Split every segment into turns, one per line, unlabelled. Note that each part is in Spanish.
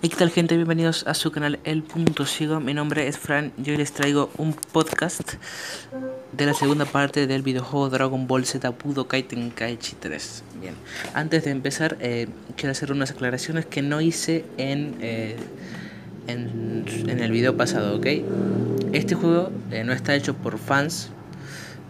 ¿qué tal gente? Bienvenidos a su canal El Punto Ciego. Mi nombre es Fran y hoy les traigo un podcast de la segunda parte del videojuego Dragon Ball Z Budokai Tenkaichi 3. Bien, antes de empezar eh, quiero hacer unas aclaraciones que no hice en, eh, en, en, el video pasado, ¿ok? Este juego eh, no está hecho por fans,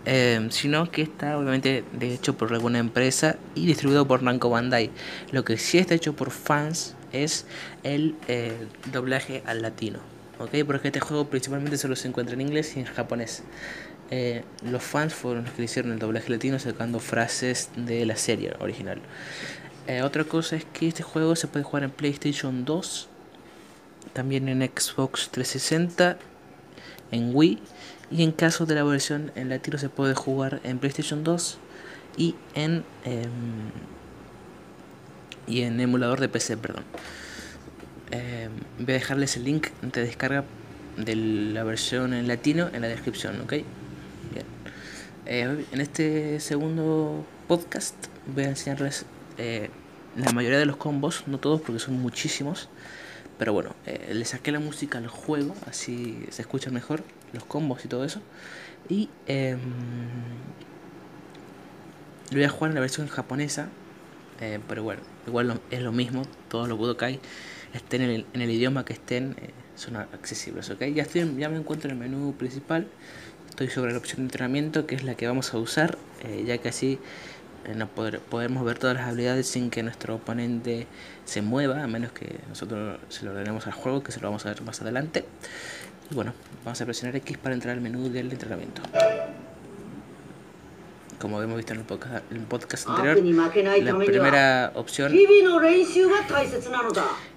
eh, sino que está obviamente de hecho por alguna empresa y distribuido por Namco Bandai. Lo que sí está hecho por fans es el eh, doblaje al latino, ¿ok? Porque este juego principalmente solo se encuentra en inglés y en japonés. Eh, los fans fueron los que hicieron el doblaje latino sacando frases de la serie original. Eh, otra cosa es que este juego se puede jugar en PlayStation 2, también en Xbox 360, en Wii y en caso de la versión en latino se puede jugar en PlayStation 2 y en eh, y en emulador de PC, perdón. Eh, voy a dejarles el link de descarga de la versión en latino en la descripción, ¿ok? Bien. Eh, en este segundo podcast voy a enseñarles eh, la mayoría de los combos, no todos porque son muchísimos, pero bueno, eh, le saqué la música al juego, así se escucha mejor los combos y todo eso. Y em, lo voy a jugar en la versión japonesa, eh, pero bueno, igual lo, es lo mismo, todos los Budokai estén en el, en el idioma que estén, eh, son accesibles, ¿ok? Ya, estoy, ya me encuentro en el menú principal, estoy sobre la opción de entrenamiento, que es la que vamos a usar, eh, ya que así eh, no poder, podemos ver todas las habilidades sin que nuestro oponente se mueva, a menos que nosotros se lo ordenemos al juego, que se lo vamos a ver más adelante. Y bueno, vamos a presionar X para entrar al menú del entrenamiento como hemos visto en el podcast, en el podcast anterior, la primera opción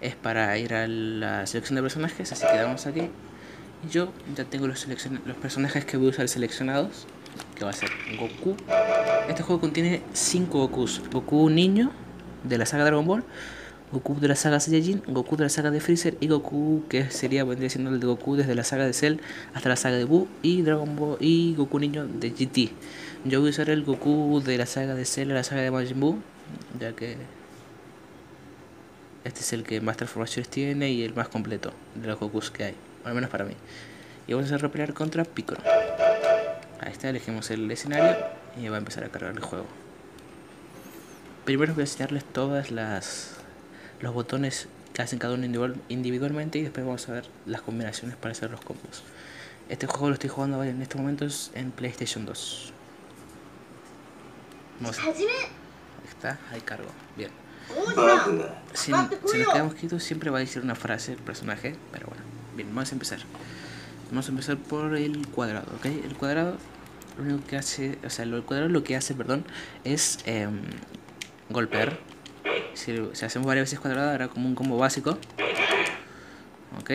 es para ir a la selección de personajes, así que damos aquí. Yo ya tengo los, los personajes que voy a usar seleccionados, que va a ser Goku. Este juego contiene 5 Gokus. Goku niño de la saga Dragon Ball, Goku de la saga Saiyajin, Goku de la saga de Freezer y Goku que sería vendría siendo el de Goku desde la saga de Cell hasta la saga de Buu y Dragon Ball y Goku niño de GT. Yo voy a usar el Goku de la saga de Cell, la saga de Majin Buu, ya que este es el que más transformaciones tiene y el más completo de los Gokus que hay, al menos para mí. Y vamos a repelear contra Piccolo. Ahí está, elegimos el escenario y va a empezar a cargar el juego. Primero voy a enseñarles todas las los botones que hacen cada uno individualmente y después vamos a ver las combinaciones para hacer los combos. Este juego lo estoy jugando en estos momentos en PlayStation 2. Ahí está, ahí cargo. Bien. Si, si, nos quedamos quietos siempre va a decir una frase el personaje, pero bueno. Bien, vamos a empezar. Vamos a empezar por el cuadrado, ¿ok? El cuadrado lo único que hace, o sea, el cuadrado lo que hace, perdón, es eh, golpear. Si, si, hacemos varias veces cuadrado, hará como un combo básico. ¿Ok?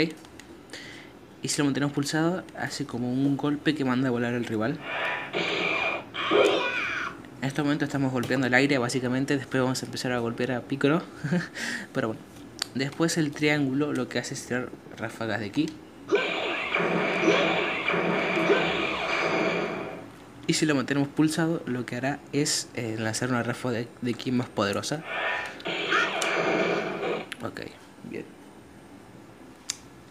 Y si lo mantenemos pulsado, hace como un golpe que manda a volar al rival. En este momento estamos golpeando el aire básicamente, después vamos a empezar a golpear a Piccolo. Pero bueno, después el triángulo lo que hace es tirar ráfagas de ki. Y si lo mantenemos pulsado, lo que hará es eh, lanzar una ráfaga de, de ki más poderosa. Ok, bien.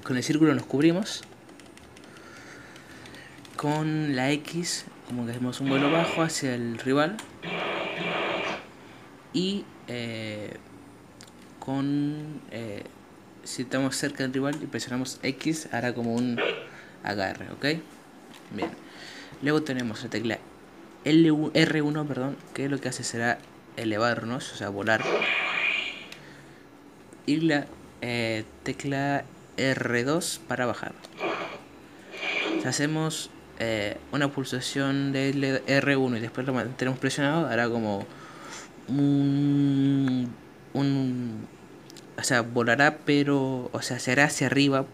Con el círculo nos cubrimos. Con la X como que hacemos un vuelo bajo hacia el rival y eh, con eh, si estamos cerca del rival y presionamos X hará como un agarre, ¿ok? Bien. Luego tenemos la tecla L1, R1, perdón, que lo que hace será elevarnos, o sea, volar. Y la eh, tecla R2 para bajar. Hacemos eh, una pulsación de R1 y después lo mantenemos presionado, hará como un, un o sea, volará pero, o sea, se hará hacia arriba,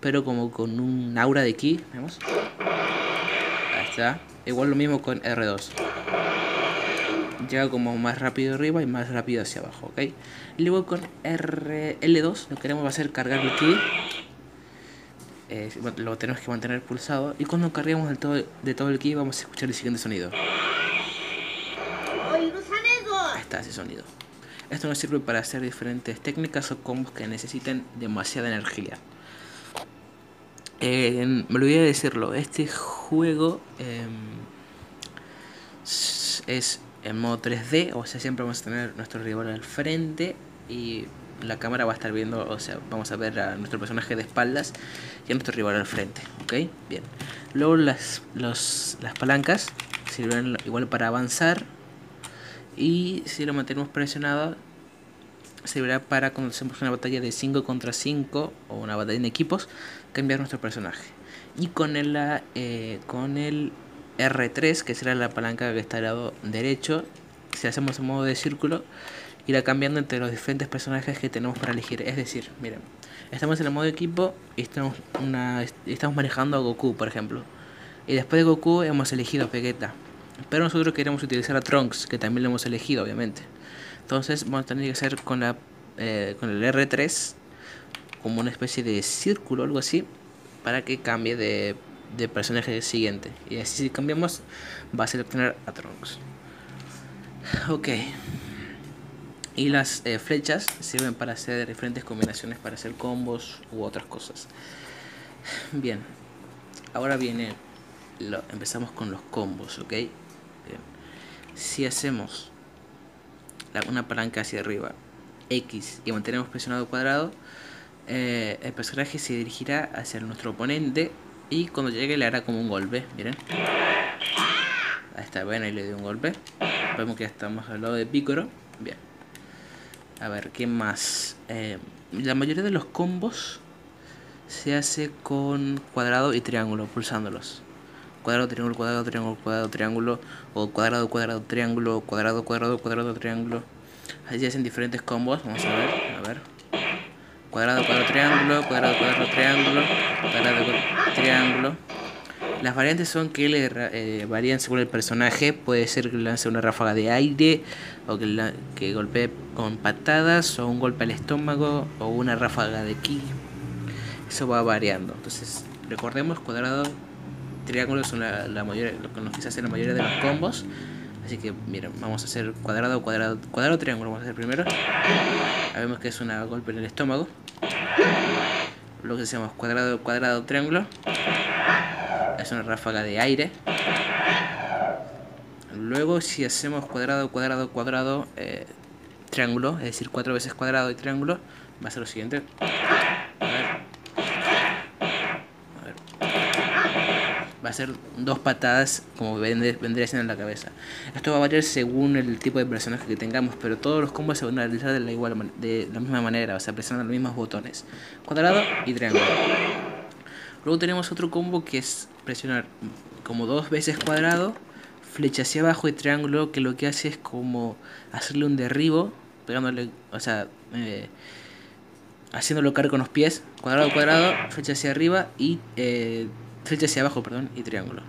pero como con un aura de ki, ¿vemos? Ahí está. Igual lo mismo con R2. Llega como más rápido arriba y más rápido hacia abajo, ¿ok? Luego con R L2 lo que queremos va a ser cargar el ki eh, lo tenemos que mantener pulsado y cuando carguemos del todo, de todo el ki vamos a escuchar el siguiente sonido. Ahí está ese sonido. Esto nos sirve para hacer diferentes técnicas o combos que necesiten demasiada energía. Eh, me olvidé de decirlo, este juego em, es en modo 3D, o sea, siempre vamos a tener nuestro rival al frente y la cámara va a estar viendo, o sea, vamos a ver a nuestro personaje de espaldas y a nuestro rival al frente, ¿ok? Bien. Luego las, las palancas sirven igual para avanzar y si lo mantenemos presionado servirá para cuando hacemos una batalla de 5 contra 5 o una batalla en equipos cambiar nuestro personaje. Y con el, eh, con el R3, que será la palanca que está al lado derecho, si hacemos en modo de círculo, irá cambiando entre los diferentes personajes que tenemos para elegir. Es decir, miren, estamos en el modo equipo y estamos, manejando a Goku, por ejemplo. Y después de Goku hemos elegido a Vegeta. Pero nosotros queremos utilizar a Trunks, que también lo hemos elegido, obviamente. Entonces vamos a tener que hacer con, la, eh, con el R3 como una especie de círculo algo así para que cambie de, de personaje siguiente. Y así si cambiamos va a seleccionar a Trunks. Ok. Y las eh, flechas sirven para hacer diferentes combinaciones, para hacer combos u otras cosas. Bien. Ahora viene... Lo, empezamos con los combos, ¿ok? Si hacemos una palanca hacia arriba, X, y mantenemos presionado cuadrado, eh, el personaje se dirigirá hacia nuestro oponente y cuando llegue le hará como un golpe, miren. Ahí está, ven, ahí le dio un golpe. Vemos que ya estamos al lado de Picoro. Bien. A ver, ¿qué más? Eh, la mayoría de los combos se hace con cuadrado y triángulo, pulsándolos. Cuadrado, triángulo, cuadrado, triángulo, cuadrado, triángulo. O cuadrado, cuadrado, triángulo, cuadrado, cuadrado, cuadrado, triángulo. Así hacen diferentes combos. Vamos a ver, a ver. Cuadrado, cuadrado, triángulo, cuadrado, cuadrado, triángulo, cuadrado, triángulo. Las variantes son que le eh, varían según el personaje. Puede ser que lance una ráfaga de aire, o que, que golpee con patadas, o un golpe al estómago, o una ráfaga de ki. Eso va variando. Entonces, recordemos, cuadrado, triángulo son la, la mayoría, lo que se hace la mayoría de los combos. Así que, miren, vamos a hacer cuadrado, cuadrado, cuadrado, triángulo. Vamos a hacer primero. Vemos que es un golpe en el estómago. Luego hacemos cuadrado, cuadrado, triángulo es una ráfaga de aire. Luego si hacemos cuadrado, cuadrado, cuadrado, eh, triángulo, es decir, cuatro veces cuadrado y triángulo, va a ser lo siguiente. Va a ser dos patadas como vendría siendo en la cabeza. Esto va a variar según el tipo de personaje que tengamos, pero todos los combos se van a realizar de la, igual, de la misma manera, o sea, presionando los mismos botones. Cuadrado y triángulo. Luego tenemos otro combo que es presionar como dos veces cuadrado, flecha hacia abajo y triángulo, que lo que hace es como hacerle un derribo, pegándole, o sea, eh, haciéndolo caer con los pies, cuadrado, cuadrado, flecha hacia arriba y eh, flecha hacia abajo, perdón, y triángulo.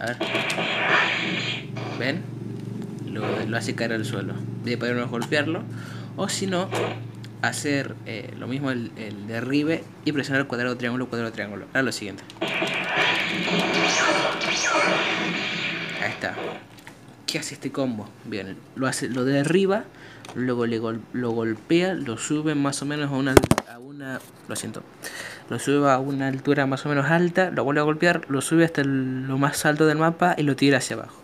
A ver. ¿Ven? Lo, hace caer al suelo. De podernos golpearlo. O si no, hacer eh, lo mismo el, el, derribe y presionar cuadrado, triángulo, cuadrado, triángulo. Ahora lo siguiente. Ahí está. ¿Qué hace este combo? Bien, lo hace, lo derriba, luego le lo golpea, lo sube más o menos a una, a una, lo siento, lo sube a una altura más o menos alta, lo vuelve a golpear, lo sube hasta lo más alto del mapa y lo tira hacia abajo.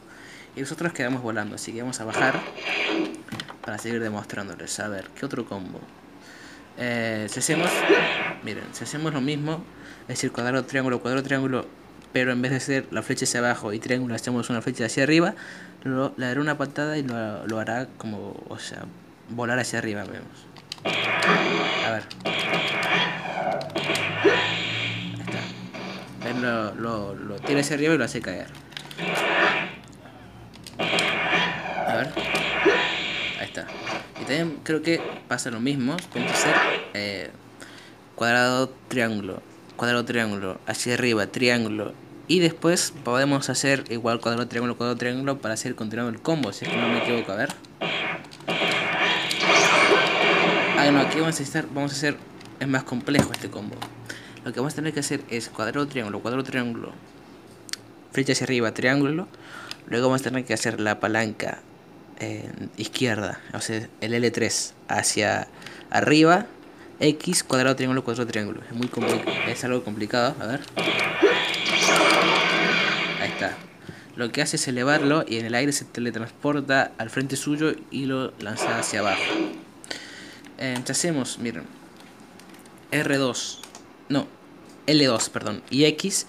Y nosotros quedamos volando, así que vamos a bajar para seguir demostrándoles. A ver, ¿qué otro combo? Eh, si hacemos, miren, si hacemos lo mismo, es decir, cuadrado, triángulo, cuadrado, triángulo, pero en vez de hacer la flecha hacia abajo y triángulo, hacemos una flecha hacia arriba, lo, le dará una patada y lo, hará como, o sea, volar hacia arriba, vemos. A ver. Ahí está. Lo, lo, tira hacia arriba y lo hace caer. A ver. Ahí está. Y también creo que pasa lo mismo. Podemos hacer eh, cuadrado, triángulo, cuadrado, triángulo, hacia arriba, triángulo. Y después podemos hacer igual cuadrado, triángulo, cuadrado, triángulo para hacer continuando el combo, si es que no me equivoco. A ver. Ah, no, aquí vamos a, estar, vamos a hacer, es más complejo este combo. Lo que vamos a tener que hacer es cuadrado, triángulo, cuadrado, triángulo, flecha hacia arriba, triángulo. Luego vamos a tener que hacer la palanca izquierda, o sea, el L3 hacia arriba, X, cuadrado, triángulo, cuadrado, triángulo. Es muy es algo complicado, a ver. Ahí está. Lo que hace es elevarlo y en el aire se teletransporta al frente suyo y lo lanza hacia abajo. Eh, hacemos, miren, R2, no, L2, perdón, y X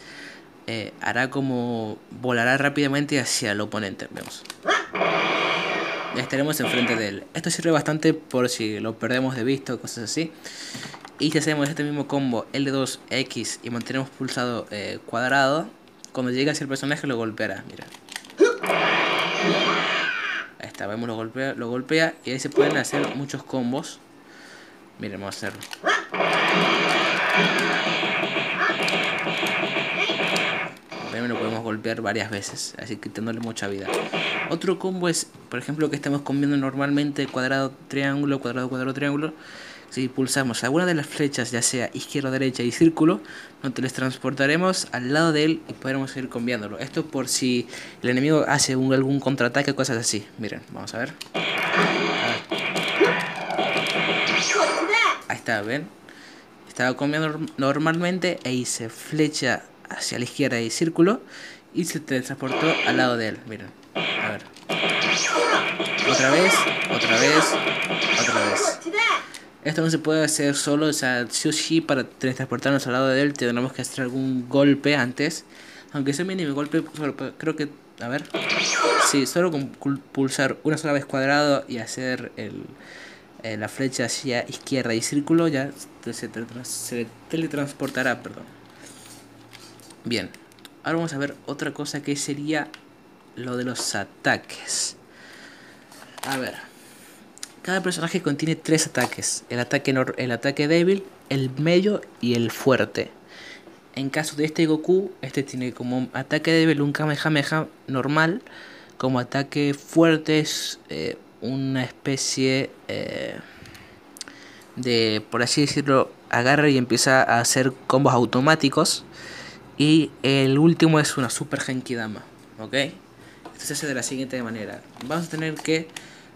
eh, hará como volará rápidamente hacia el oponente. Vemos. Ya estaremos enfrente de él. Esto sirve bastante por si lo perdemos de vista o cosas así. Y si hacemos este mismo combo L2X y mantenemos pulsado eh, cuadrado, cuando llegue hacia el personaje lo golpeará. Mira. Ahí está, vemos lo golpea, lo golpea y ahí se pueden hacer muchos combos. Miren, vamos a hacerlo. lo podemos golpear varias veces, así quitándole mucha vida. Otro combo es, por ejemplo, que estamos comiendo normalmente cuadrado, triángulo, cuadrado, cuadrado, triángulo. Si pulsamos alguna de las flechas, ya sea izquierda, derecha y círculo, nos teletransportaremos al lado de él y podremos ir cambiándolo. Esto por si el enemigo hace algún contraataque o cosas así. Miren, vamos a ver. Ahí está, ¿ven? Estaba comiendo normalmente e hice flecha hacia la izquierda y círculo y se transportó al lado de él. Miren, a ver. Otra vez, otra vez, otra vez. Esto no se puede hacer solo, o sea, sí o sí para transportarnos al lado de él tendremos que hacer algún golpe antes. Aunque sea mínimo golpe, creo que, a ver. Sí, solo con pulsar una sola vez cuadrado y hacer el, eh, la flecha hacia izquierda y círculo ya se, se teletransportará, perdón. Bien, ahora vamos a ver otra cosa que sería lo de los ataques. A ver, cada personaje contiene tres ataques: el ataque, el ataque débil, el medio y el fuerte. En caso de este Goku, este tiene como ataque débil un Kamehameha normal, como ataque fuerte es eh, una especie eh, de, por así decirlo, agarra y empieza a hacer combos automáticos y el último es una Super Genkidama. ¿Ok? Esto se hace de la siguiente manera. Vamos a tener que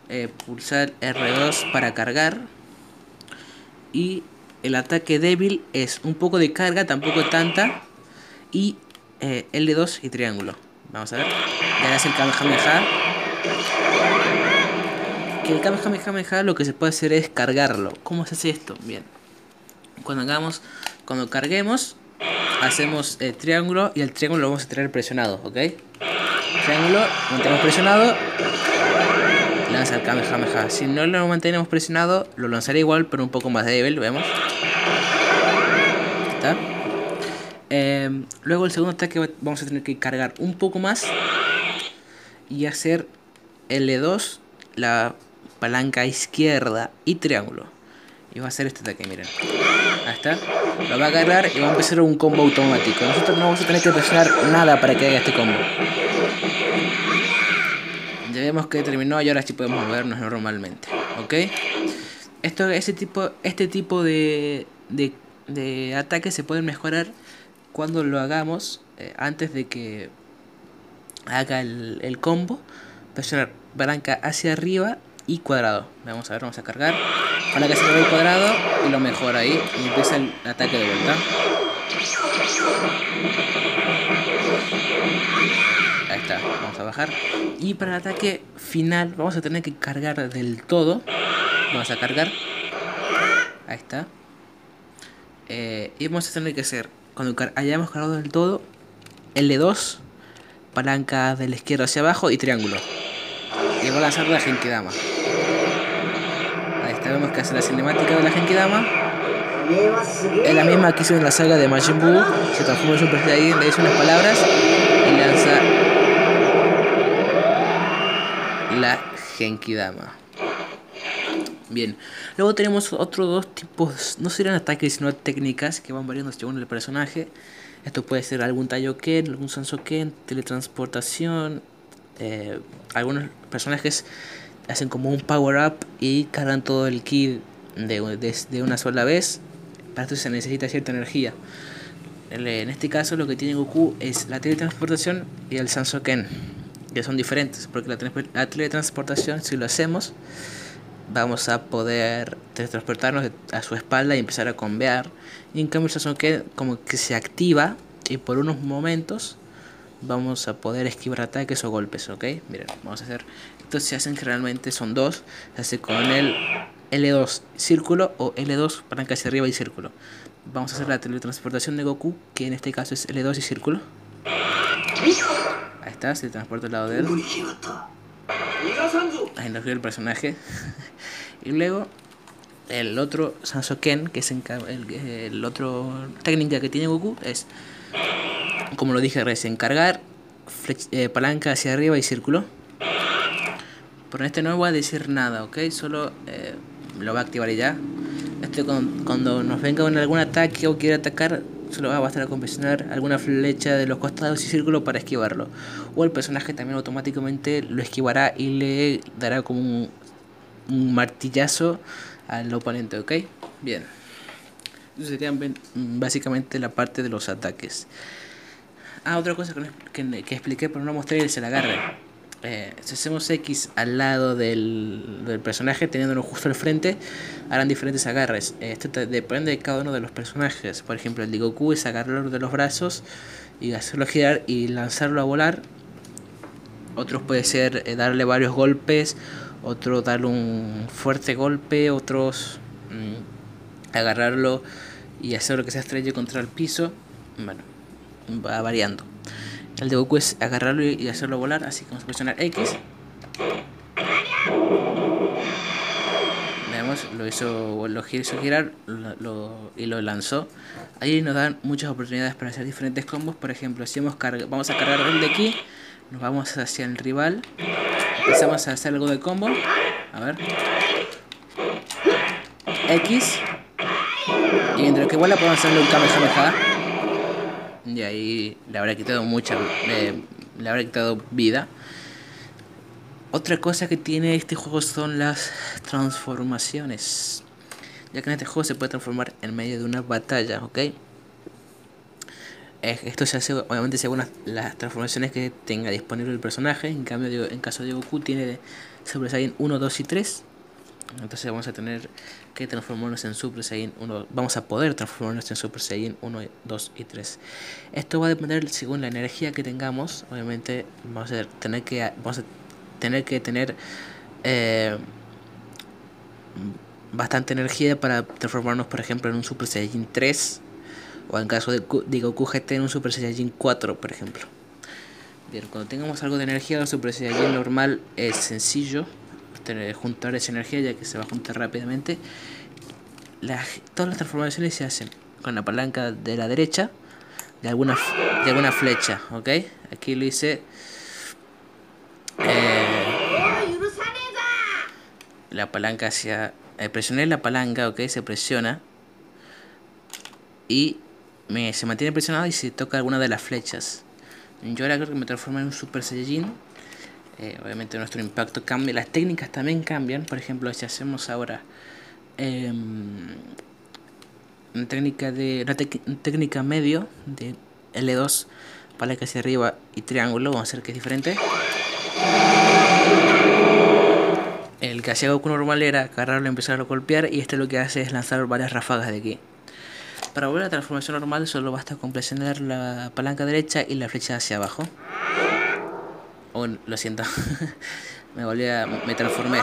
eh, pulsar R2 para cargar. Y el ataque débil es un poco de carga, tampoco tanta. Y eh, L2 y triángulo. Vamos a ver. Ya es el Kamehameha. Que el Kamehameha lo que se puede hacer es cargarlo. ¿Cómo se hace esto? Bien. Cuando hagamos, cuando carguemos, hacemos el triángulo y el triángulo lo vamos a tener presionado, ¿ok? Triángulo, mantenemos presionado, lanza el Kamehameha. Si no lo mantenemos presionado, lo lanzaré igual, pero un poco más débil, vemos. ¿Está? Em, luego el segundo ataque vamos a tener que cargar un poco más y hacer L2, la palanca izquierda y triángulo. Y va a hacer este ataque, miren. Ahí está. Lo va a agarrar y va a empezar un combo automático. Nosotros no vamos a tener que presionar nada para que haga este combo. Vemos que terminó y ahora sí podemos movernos normalmente. ¿Ok? Esto, ese tipo, este tipo de, de, ataques se pueden mejorar cuando lo hagamos eh, antes de que haga el, el combo. Presionar palanca hacia arriba y cuadrado. Vamos a ver, vamos a cargar. Para que se el cuadrado y lo mejora ahí. Y empieza el ataque de vuelta. A bajar. Y para el ataque final vamos a tener que cargar del todo. Vamos a cargar. Ahí está. Eh, y vamos a tener que hacer, cuando hayamos cargado del todo, L2, palanca de la izquierda hacia abajo y triángulo. Y va a lanzar la Genkidama vemos que hace la cinemática de la Genkidama. Es la misma que hizo en la saga de Majin Buu. Se transforma en Super Saiyajin, le dice unas palabras y lanza la Genkidama. Bien, luego tenemos otros dos tipos, no serían ataques sino técnicas que van variando según el personaje. Esto puede ser algún Taioken, algún Sansoken, teletransportación. Eh, algunos personajes hacen como un power up y cargan todo el ki de, una sola vez. Para esto se necesita cierta energía. En este caso lo que tiene Goku es la teletransportación y el Sansoken. Que son diferentes, porque la, teletransportación, si lo hacemos, vamos a poder teletransportarnos a su espalda y empezar a convear. Y en cambio el que como que se activa y por unos momentos vamos a poder esquivar ataques o golpes, ¿ok? Miren, vamos a hacer... Estos se hacen generalmente, son dos, se hace con el L2 círculo o L2 palanca hacia arriba y círculo. Vamos a hacer la teletransportación de Goku, que en este caso es L2 y círculo. Está, se transporta al lado de él. Ahí nos vio el personaje. y luego el otro Sansoken, que es el, el otro técnica que tiene Goku, es como lo dije recién, cargar, eh, palanca hacia arriba y círculo. Pero en este no voy a decir nada, ¿ok? Solo eh, lo va a activar y ya. Este cuando, nos venga en algún ataque o quiera atacar, solo va a bastar a confeccionar alguna flecha de los costados y círculo para esquivarlo. O el personaje también automáticamente lo esquivará y le dará como un, martillazo al oponente, ¿ok? Bien. Eso sería básicamente la parte de los ataques. Ah, otra cosa que, que, expliqué pero no mostré es el agarre. Eh, si hacemos X al lado del, del, personaje, teniéndolo justo al frente, harán diferentes agarres. Esto depende de cada uno de los personajes. Por ejemplo, el de Goku es agarrarlo de los brazos y hacerlo girar y lanzarlo a volar. Otros puede ser eh, darle varios golpes, otro darle un fuerte golpe, otros mm, agarrarlo y hacerlo que se estrelle contra el piso. Bueno, va variando. El de Goku es agarrarlo y hacerlo volar, así que vamos a presionar X. Veamos, lo hizo, lo hizo girar y lo lanzó. Ahí nos dan muchas oportunidades para hacer diferentes combos. Por ejemplo, si hemos vamos a cargar el de aquí, nos vamos hacia el rival, empezamos a hacer algo de combo. A ver. X. Y entre que igual podemos hacerle un Kamehameha y ahí le habrá quitado mucha le habrá quitado vida. Otra cosa que tiene este juego son las transformaciones. Ya que en este juego se puede transformar en medio de una batalla ok esto se hace obviamente según las, transformaciones que tenga disponible el personaje. En cambio en caso de Goku tiene Super Saiyan 1, 2 y 3 entonces vamos a tener que transformarnos en Super Saiyan 1. Vamos a poder transformarnos en Super Saiyan 1, 2 y 3. Esto va a depender según la energía que tengamos. Obviamente vamos a tener que, vamos a tener, que tener eh, bastante energía para transformarnos, por ejemplo, en un Super Saiyan 3. O en caso de, de Goku GT en un Super Saiyan 4, por ejemplo. Bien, cuando tengamos algo de energía, el Super Saiyan normal es sencillo juntar esa energía ya que se va a juntar rápidamente. todas las transformaciones se hacen con la palanca de la derecha de alguna, de alguna flecha, ¿ok? Aquí lo hice... Eh, la palanca hacia... Eh, presioné la palanca, ¿ok? Se presiona. Y me, se mantiene presionado y se toca alguna de las flechas. Yo ahora creo que me transformo en un Super Saiyajin eh, obviamente nuestro impacto cambia, las técnicas también cambian, por ejemplo si hacemos ahora em, una técnica de una, técnica medio de L2 palanca hacia arriba y triángulo, vamos a hacer que es diferente. El que hacía Goku normal era agarrarlo y empezar a golpear y este lo que hace es lanzar varias ráfagas de aquí. Para volver a la transformación normal solo basta con presionar la palanca derecha y la flecha hacia abajo. Oh, lo siento. me volví a... Me transformé.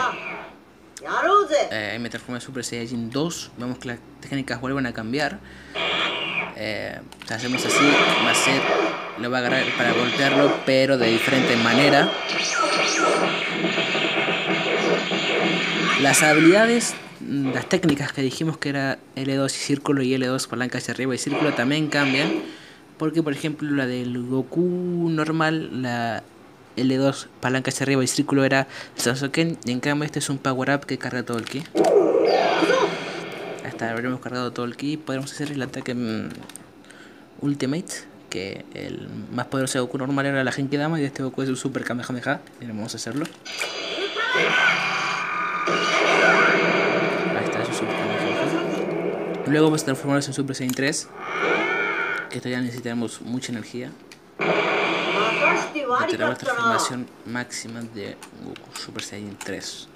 Eh, me transformé en Super Saiyajin 2. Vemos que las técnicas vuelven a cambiar. Eh, hacemos así, va a ser... Lo va a agarrar para golpearlo, pero de diferente manera. Las habilidades, las técnicas que dijimos que era L2 y círculo y L2 palanca hacia arriba y círculo también cambian. Porque, por ejemplo, la del Goku normal, la L2 palanca hacia arriba y círculo era Sansoken y en cambio este es un power up que carga todo el ki hasta habremos cargado todo el ki podremos hacer el ataque mm, ultimate que el más poderoso de Goku normal era la Dama y este Goku es un super Kamehameha. Y vamos a hacerlo. Ahí está, es un super Kamehameha. Luego vamos a transformarnos en Super Saiyan 3 que ya necesitamos mucha energía Esta la transformación máxima de Goku Super Saiyan 3.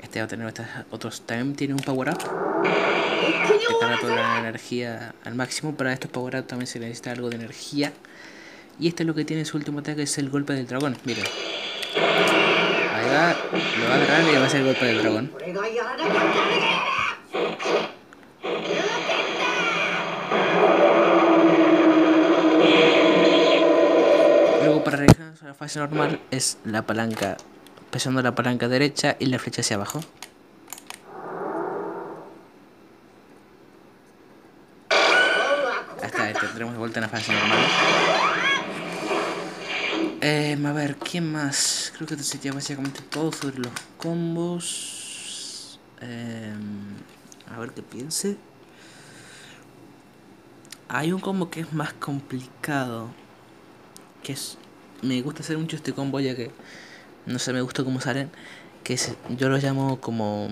Este va a tener otros. También tiene un power up. Que carga toda la energía al máximo. Para estos power up también se necesita algo de energía. Y este es lo que tiene su último ataque, es el golpe del dragón. Miren. Ahí va, lo va a agarrar y va a ser el golpe del dragón. Para regresar a la fase normal es la palanca, presionando la palanca derecha y la flecha hacia abajo. Hasta ahí tendremos de vuelta la fase normal. Eh, a ver, ¿quién más? Creo que te sería básicamente todo sobre los combos. Eh, a ver qué piense. Hay un combo que es más complicado. Que es. Me gusta hacer mucho este combo ya que. No sé, me gusta cómo salen. Que es, yo lo llamo como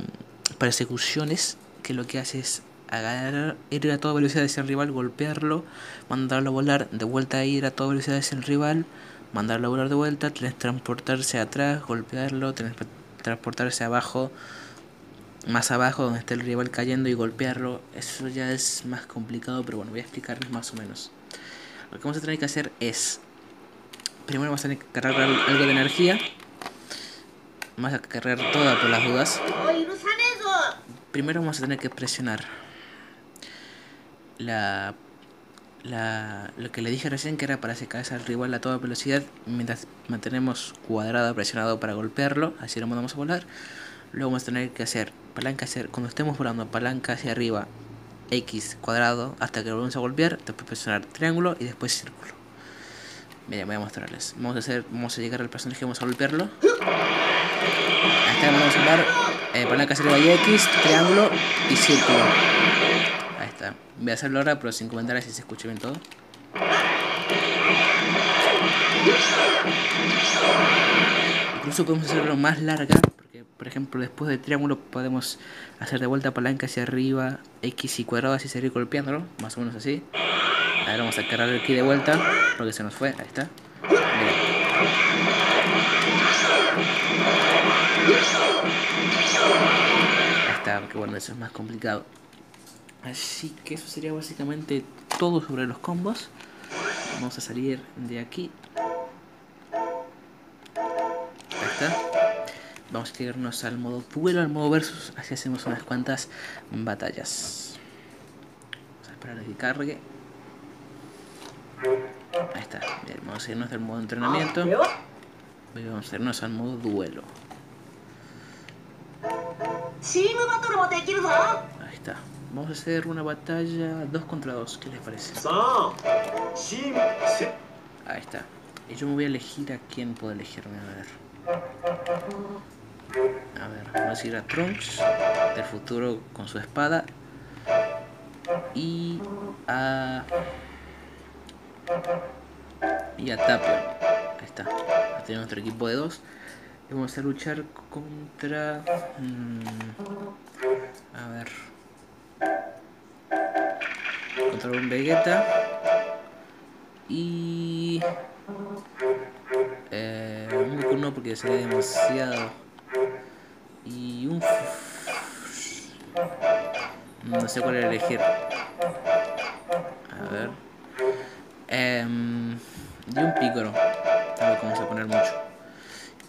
persecuciones. Que lo que hace es agarrar, ir a toda velocidad hacia el rival, golpearlo, mandarlo a volar, de vuelta ir a toda velocidad hacia el rival, mandarlo a volar de vuelta, transportarse atrás, golpearlo, transportarse abajo, más abajo donde está el rival cayendo y golpearlo. Eso ya es más complicado, pero bueno, voy a explicarles más o menos. Lo que vamos a tener que hacer es, primero vamos a tener que cargar algo de energía. Vamos a cargar toda por las dudas. Primero vamos a tener que presionar la la, lo que le dije recién que era para secarse al rival a toda velocidad mientras mantenemos cuadrado presionado para golpearlo, así lo mandamos a volar. Luego vamos a tener que hacer palanca hacer cuando estemos volando palanca hacia arriba X cuadrado hasta que volvemos a golpear, después presionar triángulo y después círculo. Miren, voy a mostrarles. Vamos a hacer, vamos a llegar al personaje, vamos a golpearlo. Hasta vamos a dar eh, palanca arriba y X, triángulo y círculo. Voy a hacerlo ahora, pero sin comentar si se escucha bien todo. Incluso podemos hacerlo más larga, porque por ejemplo después del triángulo podemos hacer de vuelta palanca hacia arriba, X y cuadrado así seguir golpeándolo, más o menos así. Ahora vamos a cargar aquí de vuelta, porque se nos fue, ahí está. Ahí está, porque bueno, eso es más complicado. Así que eso sería básicamente todo sobre los combos. Vamos a salir de aquí. Ahí está. Vamos a irnos al modo duelo, al modo versus. Así hacemos unas cuantas batallas. Vamos a esperar a que cargue. Ahí está. Bien, vamos a irnos del modo entrenamiento. Y vamos a irnos al modo duelo. Ahí está. Vamos a hacer una batalla 2 contra 2, ¿qué les parece? Ahí está. Y yo me voy a elegir a quién puedo elegirme, a ver. A ver, vamos a ir a Trunks, del futuro con su espada. Y a... Y a Tapion. Ahí está. Tenemos nuestro equipo de dos. Y vamos a luchar contra... Mm, a ver contra un Vegeta y eh, un Goku porque sería demasiado y un no sé cuál elegir a ver em, y un Piccolo tampoco vamos a poner mucho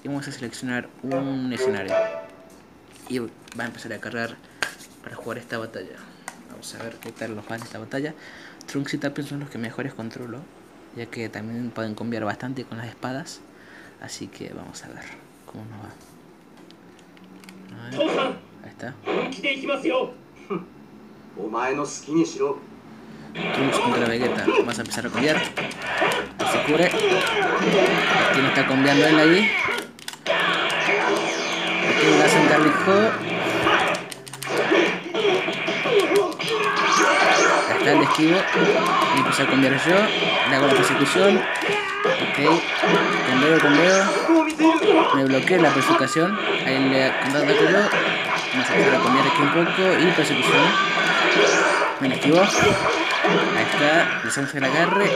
y vamos a seleccionar un escenario y va a empezar a cargar para jugar esta batalla Vamos a ver qué tal los fans de esta batalla. Trunks y Tapion son los que mejores controlo, ya que también pueden cambiar bastante con las espadas. Así que vamos a ver cómo nos va. Ahí está. Trunks contra Vegeta. Vamos a empezar a cambiar. Se cubre. Aquí no está cambiando él ahí. Aquí le hacen Garlic está el esquivo y empiezo a cambiar yo le hago la persecución ok conveo conveo me bloqueé la persecución ahí le dato yo vamos a empezar a cambiar aquí un poco y persecución Me la esquivó. Ahí está. Hacemos el agarre.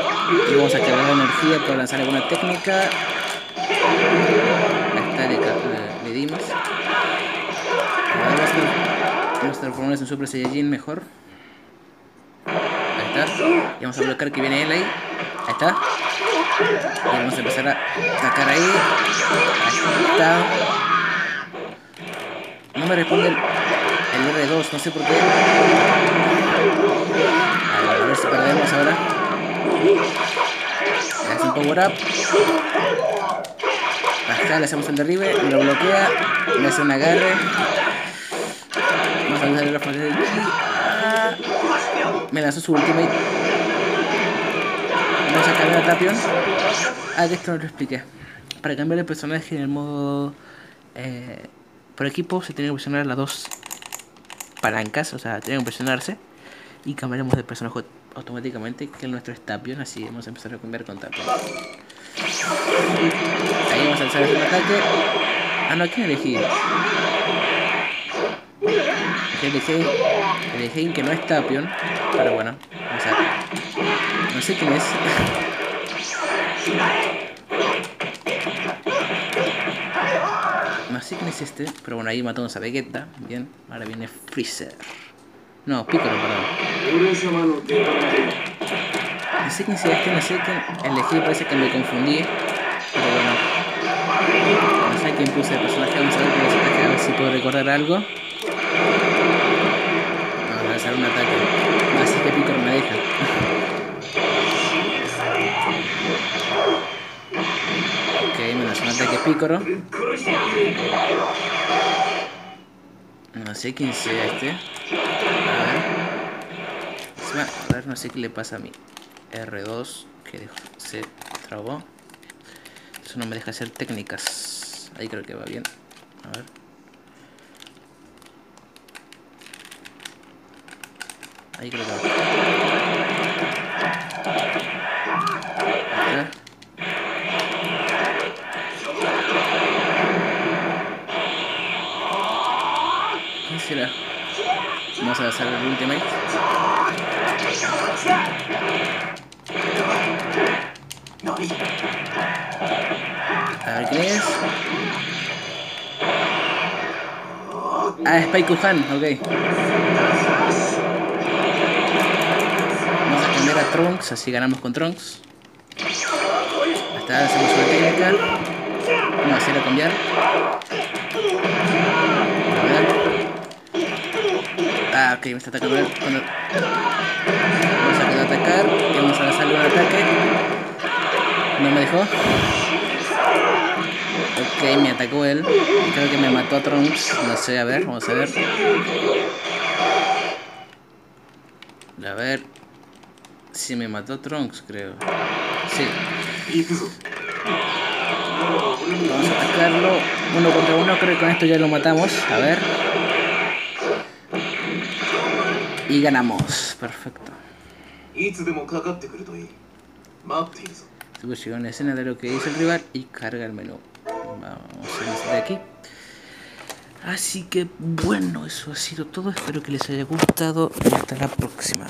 Y vamos a cargar la energía para lanzar alguna técnica. Ahí está, le, le, dimos. Vamos a, transformarnos en Super Saiyajin mejor. Ahí está. Y vamos a bloquear que viene él ahí. Ahí está. Y vamos a empezar a atacar ahí. Ahí está. No me responde el R2, no sé por qué. Si perdemos ahora. Le hace un power up. Acá le hacemos el derribe, lo bloquea, le hace un agarre. Vamos a usar la fase de ah, Me lanzó su ultimate. Vamos a cambiar a Tapion. Ah, que esto no lo expliqué. Para cambiar el personaje en el modo eh, por equipo se tiene que presionar las dos palancas, o sea, tiene que presionarse y cambiaremos de personaje automáticamente que nuestro es Tapion, así vamos a empezar a cambiar con Tapion. Ahí vamos a lanzar un ataque. Ah, no, ¿a quién elegí? Elegí, elegí que no es Tapion, pero bueno, vamos a No sé quién es. No sé quién es este, pero bueno, ahí matamos a Vegeta. Bien, ahora viene Freezer. No, Piccolo, perdón. No sé quién es este, no sé quién elegí, parece que me confundí. Pero bueno. No sé quién puse el personaje, vamos a ver el a ver si puedo recordar algo. Vamos a lanzar un ataque. Así que Piccolo me deja. Ok, me lanzó un ataque Piccolo. No sé quién sea este. A ver. A ver, no sé qué le pasa a mí. R2 que se trabó. Eso no me deja hacer técnicas. Ahí creo que va bien. A ver. Ahí creo que va. Acá. ¿Qué será? Vamos a hacer el ultimate. A ver quién es. Ah, es Paikuhan, ok. Vamos a cambiar a Trunks, así ganamos con Trunks. Hasta hacemos una técnica. Vamos a hacer a cambiar. Ok, me está atacando. Cuando... Vamos a atacar y vamos a lanzarle un ataque. No me dejó. Ok, me atacó él. Creo que me mató a Trunks. No sé, a ver, vamos a ver. A ver. Si me mató Trunks, creo. Sí. Vamos a atacarlo. Uno contra uno, creo que con esto ya lo matamos. A ver. Y ganamos. Perfecto. Llega una escena de lo que hizo el rival y carga el menú. Vamos a iniciar de aquí. Así que bueno, eso ha sido todo. Espero que les haya gustado y hasta la próxima.